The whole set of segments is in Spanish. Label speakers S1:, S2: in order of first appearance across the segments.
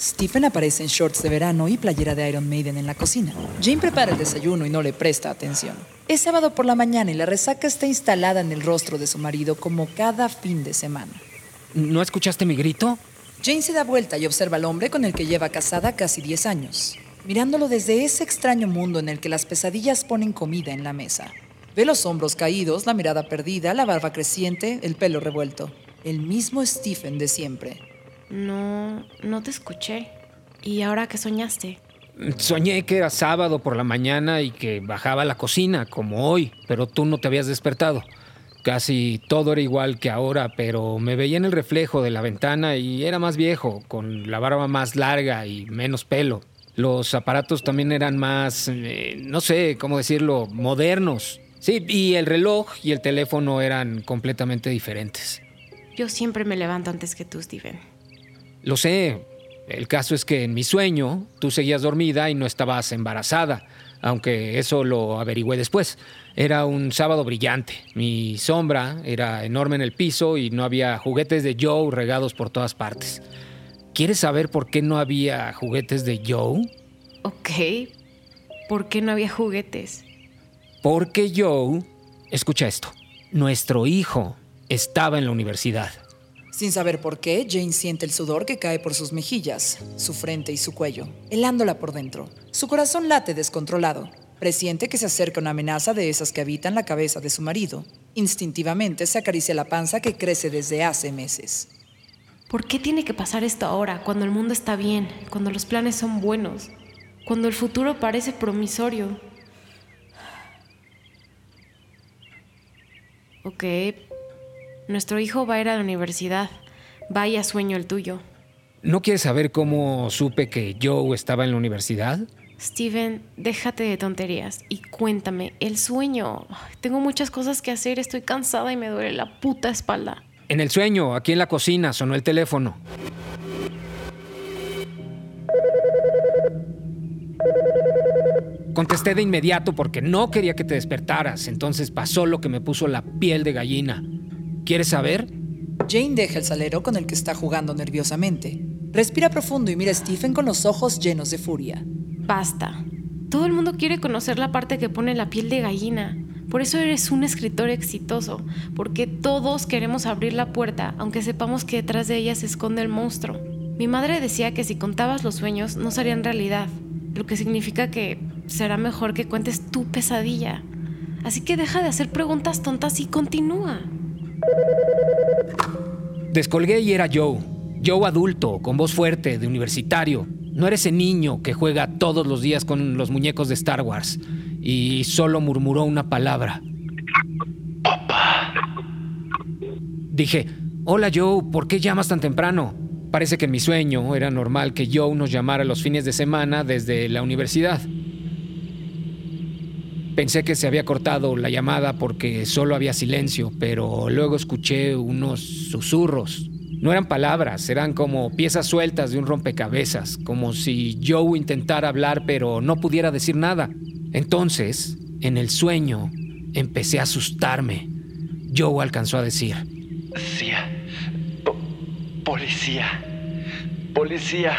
S1: Stephen aparece en shorts de verano y playera de Iron Maiden en la cocina. Jane prepara el desayuno y no le presta atención. Es sábado por la mañana y la resaca está instalada en el rostro de su marido como cada fin de semana.
S2: ¿No escuchaste mi grito?
S1: Jane se da vuelta y observa al hombre con el que lleva casada casi 10 años, mirándolo desde ese extraño mundo en el que las pesadillas ponen comida en la mesa. Ve los hombros caídos, la mirada perdida, la barba creciente, el pelo revuelto. El mismo Stephen de siempre.
S3: No, no te escuché. ¿Y ahora qué soñaste?
S2: Soñé que era sábado por la mañana y que bajaba a la cocina, como hoy, pero tú no te habías despertado. Casi todo era igual que ahora, pero me veía en el reflejo de la ventana y era más viejo, con la barba más larga y menos pelo. Los aparatos también eran más, eh, no sé cómo decirlo, modernos. Sí, y el reloj y el teléfono eran completamente diferentes.
S3: Yo siempre me levanto antes que tú, Steven.
S2: Lo sé, el caso es que en mi sueño tú seguías dormida y no estabas embarazada, aunque eso lo averigüé después. Era un sábado brillante. Mi sombra era enorme en el piso y no había juguetes de Joe regados por todas partes. ¿Quieres saber por qué no había juguetes de Joe?
S3: Ok. ¿Por qué no había juguetes?
S2: Porque Joe, escucha esto, nuestro hijo estaba en la universidad.
S1: Sin saber por qué, Jane siente el sudor que cae por sus mejillas, su frente y su cuello, helándola por dentro. Su corazón late descontrolado. Presiente que se acerca una amenaza de esas que habitan la cabeza de su marido. Instintivamente se acaricia la panza que crece desde hace meses.
S3: ¿Por qué tiene que pasar esto ahora, cuando el mundo está bien, cuando los planes son buenos, cuando el futuro parece promisorio? Ok, nuestro hijo va a ir a la universidad. Vaya sueño el tuyo.
S2: ¿No quieres saber cómo supe que Joe estaba en la universidad?
S3: Steven, déjate de tonterías y cuéntame, el sueño. Tengo muchas cosas que hacer, estoy cansada y me duele la puta espalda.
S2: En el sueño, aquí en la cocina, sonó el teléfono. Contesté de inmediato porque no quería que te despertaras, entonces pasó lo que me puso la piel de gallina. ¿Quieres saber?
S1: Jane deja el salero con el que está jugando nerviosamente. Respira profundo y mira a Stephen con los ojos llenos de furia.
S3: Basta. Todo el mundo quiere conocer la parte que pone la piel de gallina. Por eso eres un escritor exitoso, porque todos queremos abrir la puerta, aunque sepamos que detrás de ella se esconde el monstruo. Mi madre decía que si contabas los sueños no serían realidad, lo que significa que será mejor que cuentes tu pesadilla. Así que deja de hacer preguntas tontas y continúa.
S2: Descolgué y era Joe. Joe adulto, con voz fuerte, de universitario. No era ese niño que juega todos los días con los muñecos de Star Wars. Y solo murmuró una palabra. Papá. Dije, hola Joe, ¿por qué llamas tan temprano? Parece que en mi sueño era normal que Joe nos llamara los fines de semana desde la universidad. Pensé que se había cortado la llamada porque solo había silencio, pero luego escuché unos susurros. No eran palabras, eran como piezas sueltas de un rompecabezas, como si Joe intentara hablar pero no pudiera decir nada. Entonces, en el sueño, empecé a asustarme. Joe alcanzó a decir.
S4: Policía. policía. Policía.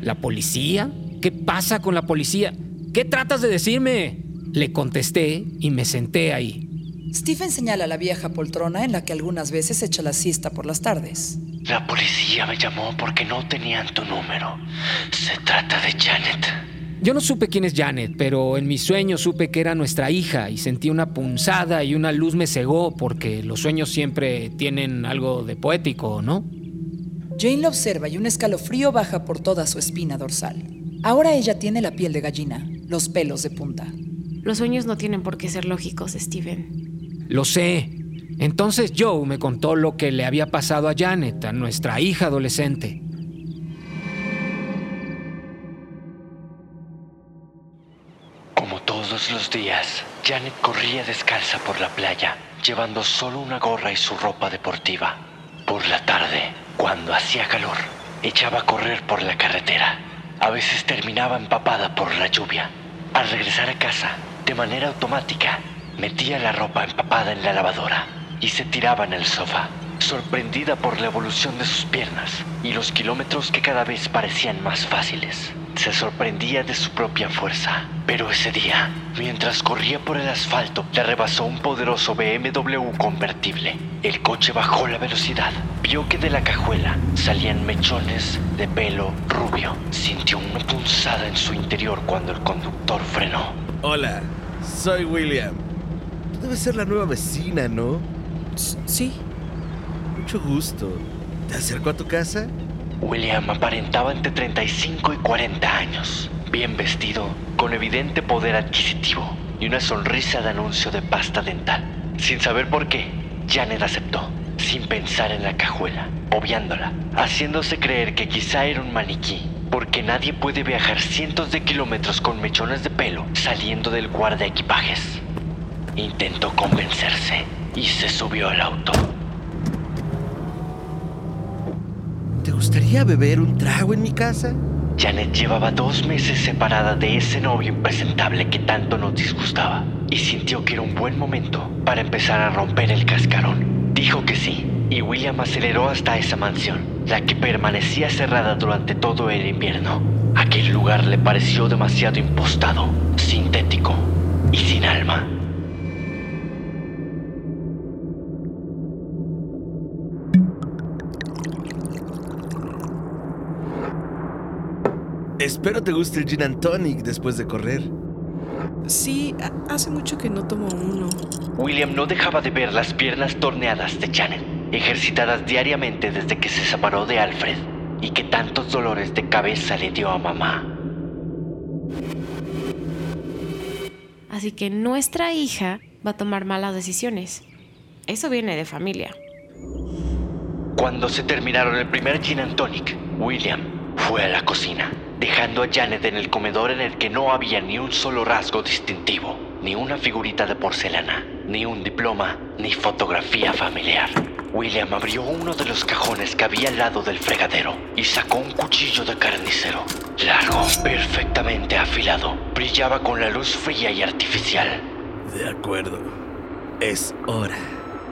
S2: ¿La policía? ¿Qué pasa con la policía? ¿Qué tratas de decirme? Le contesté y me senté ahí.
S1: Stephen señala la vieja poltrona en la que algunas veces echa la siesta por las tardes.
S4: La policía me llamó porque no tenían tu número. Se trata de Janet.
S2: Yo no supe quién es Janet, pero en mis sueños supe que era nuestra hija y sentí una punzada y una luz me cegó porque los sueños siempre tienen algo de poético, ¿no?
S1: Jane la observa y un escalofrío baja por toda su espina dorsal. Ahora ella tiene la piel de gallina, los pelos de punta.
S3: Los sueños no tienen por qué ser lógicos, Steven.
S2: Lo sé. Entonces Joe me contó lo que le había pasado a Janet, a nuestra hija adolescente.
S4: Como todos los días, Janet corría descalza por la playa, llevando solo una gorra y su ropa deportiva. Por la tarde, cuando hacía calor, echaba a correr por la carretera. A veces terminaba empapada por la lluvia. Al regresar a casa, de manera automática, metía la ropa empapada en la lavadora y se tiraba en el sofá, sorprendida por la evolución de sus piernas y los kilómetros que cada vez parecían más fáciles. Se sorprendía de su propia fuerza, pero ese día, mientras corría por el asfalto, le rebasó un poderoso BMW convertible. El coche bajó la velocidad, vio que de la cajuela salían mechones de pelo rubio. Sintió una punzada en su interior cuando el conductor frenó.
S5: Hola, soy William. Tú debes ser la nueva vecina, ¿no?
S1: Sí.
S5: Mucho gusto. ¿Te acerco a tu casa?
S4: William aparentaba entre 35 y 40 años, bien vestido, con evidente poder adquisitivo y una sonrisa de anuncio de pasta dental. Sin saber por qué, Janet aceptó, sin pensar en la cajuela, obviándola, haciéndose creer que quizá era un maniquí, porque nadie puede viajar cientos de kilómetros con mechones de pelo saliendo del guarda equipajes. Intentó convencerse y se subió al auto.
S5: ¿Te gustaría beber un trago en mi casa?
S4: Janet llevaba dos meses separada de ese novio impresentable que tanto nos disgustaba y sintió que era un buen momento para empezar a romper el cascarón. Dijo que sí y William aceleró hasta esa mansión, la que permanecía cerrada durante todo el invierno. Aquel lugar le pareció demasiado impostado, sintético y sin alma.
S5: Espero te guste el gin and tonic después de correr.
S6: Sí, ha- hace mucho que no tomo uno.
S4: William no dejaba de ver las piernas torneadas de Janet, ejercitadas diariamente desde que se separó de Alfred y que tantos dolores de cabeza le dio a mamá.
S3: Así que nuestra hija va a tomar malas decisiones. Eso viene de familia.
S4: Cuando se terminaron el primer gin and tonic, William fue a la cocina, dejando a Janet en el comedor en el que no había ni un solo rasgo distintivo, ni una figurita de porcelana, ni un diploma, ni fotografía familiar. William abrió uno de los cajones que había al lado del fregadero y sacó un cuchillo de carnicero. Largo, perfectamente afilado, brillaba con la luz fría y artificial.
S5: De acuerdo. Es hora.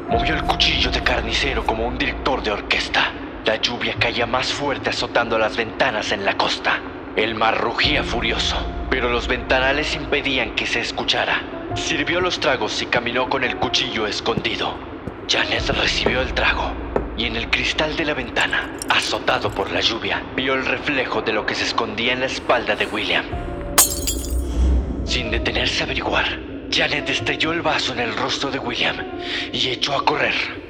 S4: Movió el cuchillo de carnicero como un director de orquesta. La lluvia caía más fuerte azotando las ventanas en la costa. El mar rugía furioso, pero los ventanales impedían que se escuchara. Sirvió los tragos y caminó con el cuchillo escondido. Janet recibió el trago y en el cristal de la ventana, azotado por la lluvia, vio el reflejo de lo que se escondía en la espalda de William. Sin detenerse a averiguar, Janet estrelló el vaso en el rostro de William y echó a correr.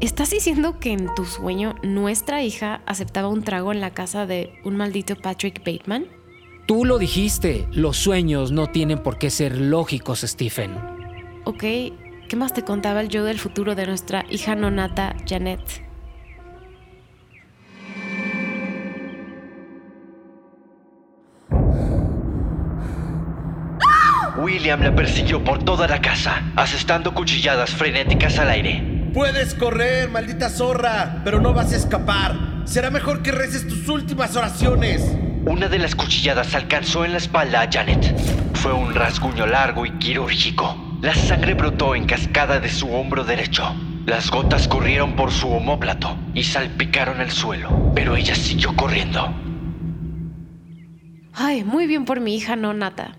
S3: ¿Estás diciendo que en tu sueño nuestra hija aceptaba un trago en la casa de un maldito Patrick Bateman?
S2: Tú lo dijiste, los sueños no tienen por qué ser lógicos, Stephen.
S3: Ok, ¿qué más te contaba el yo del futuro de nuestra hija nonata, Janet?
S4: William la persiguió por toda la casa, asestando cuchilladas frenéticas al aire.
S5: Puedes correr, maldita zorra, pero no vas a escapar. Será mejor que reces tus últimas oraciones.
S4: Una de las cuchilladas alcanzó en la espalda a Janet. Fue un rasguño largo y quirúrgico. La sangre brotó en cascada de su hombro derecho. Las gotas corrieron por su omóplato y salpicaron el suelo, pero ella siguió corriendo.
S3: Ay, muy bien por mi hija nonata.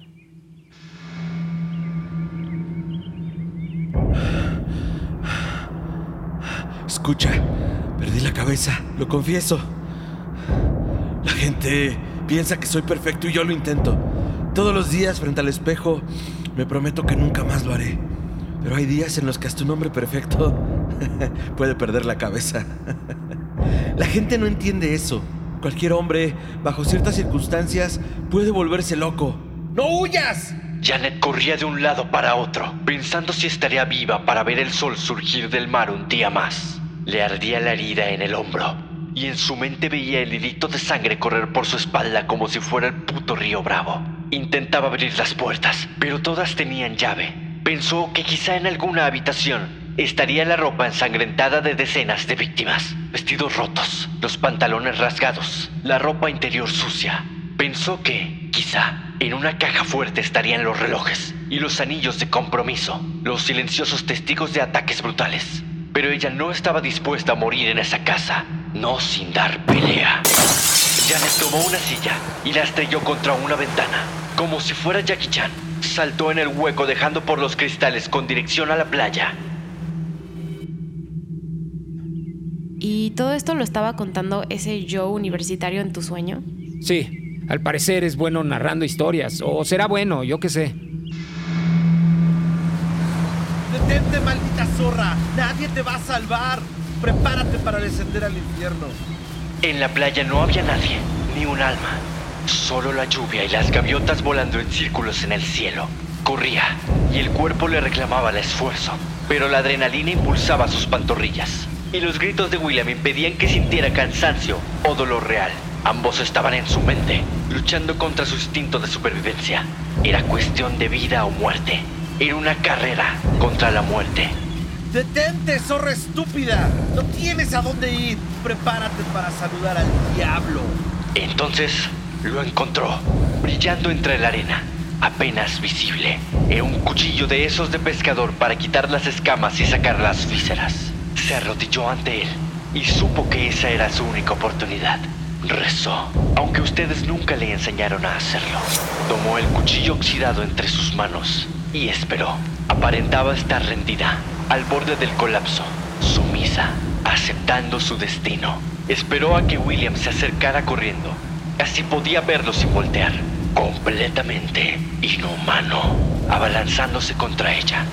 S5: Escucha, Perdí la cabeza, lo confieso. La gente piensa que soy perfecto y yo lo intento. Todos los días frente al espejo me prometo que nunca más lo haré. Pero hay días en los que hasta un hombre perfecto puede perder la cabeza. La gente no entiende eso. Cualquier hombre, bajo ciertas circunstancias, puede volverse loco. ¡No huyas!
S4: Janet corría de un lado para otro, pensando si estaría viva para ver el sol surgir del mar un día más. Le ardía la herida en el hombro, y en su mente veía el hilito de sangre correr por su espalda como si fuera el puto río Bravo. Intentaba abrir las puertas, pero todas tenían llave. Pensó que quizá en alguna habitación estaría la ropa ensangrentada de decenas de víctimas, vestidos rotos, los pantalones rasgados, la ropa interior sucia. Pensó que, quizá, en una caja fuerte estarían los relojes y los anillos de compromiso, los silenciosos testigos de ataques brutales. Pero ella no estaba dispuesta a morir en esa casa, no sin dar pelea. Janet tomó una silla y la estrelló contra una ventana, como si fuera Jackie Chan. Saltó en el hueco dejando por los cristales con dirección a la playa
S3: ¿Y todo esto lo estaba contando ese yo universitario en tu sueño?
S2: Sí, al parecer es bueno narrando historias, o será bueno, yo qué sé.
S5: ¡Detente, maldita zorra! ¡Nadie te va a salvar! Prepárate para descender al infierno.
S4: En la playa no había nadie, ni un alma. Solo la lluvia y las gaviotas volando en círculos en el cielo. Corría, y el cuerpo le reclamaba el esfuerzo, pero la adrenalina impulsaba sus pantorrillas y los gritos de William impedían que sintiera cansancio o dolor real. Ambos estaban en su mente, luchando contra su instinto de supervivencia. Era cuestión de vida o muerte. Era una carrera contra la muerte.
S5: ¡Detente, zorra estúpida! No tienes a dónde ir. Prepárate para saludar al diablo.
S4: Entonces lo encontró, brillando entre la arena, apenas visible. Era un cuchillo de esos de pescador para quitar las escamas y sacar las vísceras. Se arrodilló ante él y supo que esa era su única oportunidad. Rezó, aunque ustedes nunca le enseñaron a hacerlo. Tomó el cuchillo oxidado entre sus manos y esperó. Aparentaba estar rendida, al borde del colapso, sumisa, aceptando su destino. Esperó a que William se acercara corriendo. Casi podía verlo sin voltear, completamente inhumano, abalanzándose contra ella.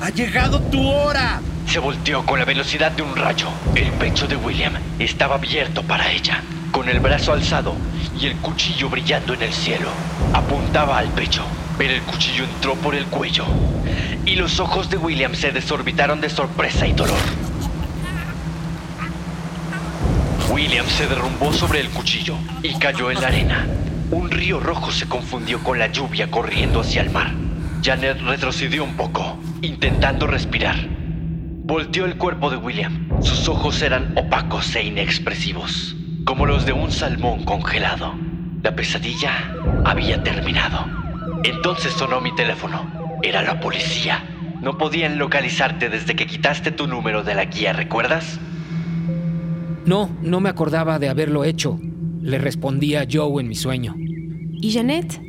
S5: ¡Ha llegado tu hora!
S4: Se volteó con la velocidad de un rayo. El pecho de William estaba abierto para ella, con el brazo alzado y el cuchillo brillando en el cielo. Apuntaba al pecho, pero el cuchillo entró por el cuello. Y los ojos de William se desorbitaron de sorpresa y dolor. William se derrumbó sobre el cuchillo y cayó en la arena. Un río rojo se confundió con la lluvia corriendo hacia el mar. Janet retrocedió un poco, intentando respirar. Volteó el cuerpo de William. Sus ojos eran opacos e inexpresivos, como los de un salmón congelado. La pesadilla había terminado. Entonces sonó mi teléfono. Era la policía. No podían localizarte desde que quitaste tu número de la guía, ¿recuerdas?
S2: No, no me acordaba de haberlo hecho. Le respondía Joe en mi sueño.
S3: ¿Y Janet?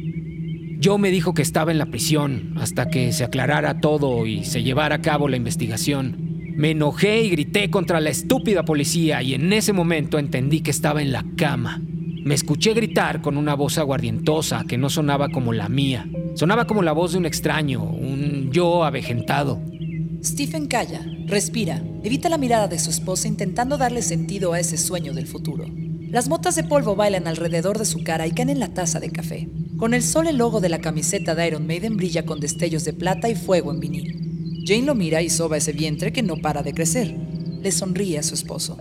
S2: Joe me dijo que estaba en la prisión hasta que se aclarara todo y se llevara a cabo la investigación. Me enojé y grité contra la estúpida policía y en ese momento entendí que estaba en la cama. Me escuché gritar con una voz aguardientosa que no sonaba como la mía. Sonaba como la voz de un extraño, un yo avejentado.
S1: Stephen calla, respira, evita la mirada de su esposa intentando darle sentido a ese sueño del futuro. Las motas de polvo bailan alrededor de su cara y caen en la taza de café. Con el sol el logo de la camiseta de Iron Maiden brilla con destellos de plata y fuego en vinil. Jane lo mira y soba ese vientre que no para de crecer. Le sonríe a su esposo.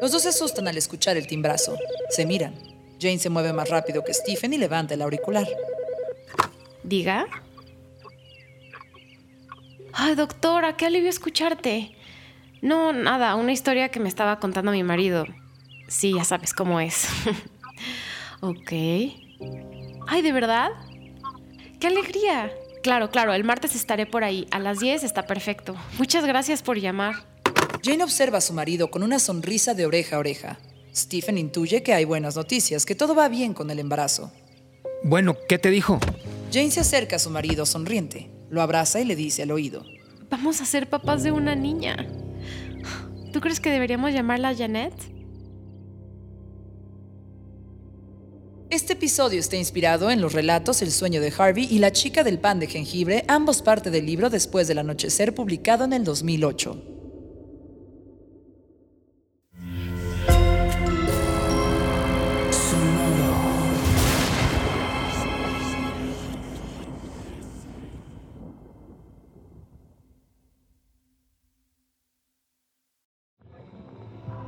S1: Los dos se asustan al escuchar el timbrazo. Se miran. Jane se mueve más rápido que Stephen y levanta el auricular.
S3: ¿Diga? Ay, doctora, qué alivio escucharte. No, nada, una historia que me estaba contando mi marido. Sí, ya sabes cómo es. ok. Ay, ¿de verdad? ¡Qué alegría! Claro, claro, el martes estaré por ahí. A las 10 está perfecto. Muchas gracias por llamar.
S1: Jane observa a su marido con una sonrisa de oreja a oreja. Stephen intuye que hay buenas noticias, que todo va bien con el embarazo.
S2: Bueno, ¿qué te dijo?
S1: Jane se acerca a su marido sonriente, lo abraza y le dice al oído.
S3: vamos a ser papás de una niña. ¿Tú crees que deberíamos llamarla Janet?
S1: Este episodio está inspirado en los relatos El sueño de Harvey y La chica del pan de jengibre, ambos parte del libro Después del anochecer, publicado en el 2008.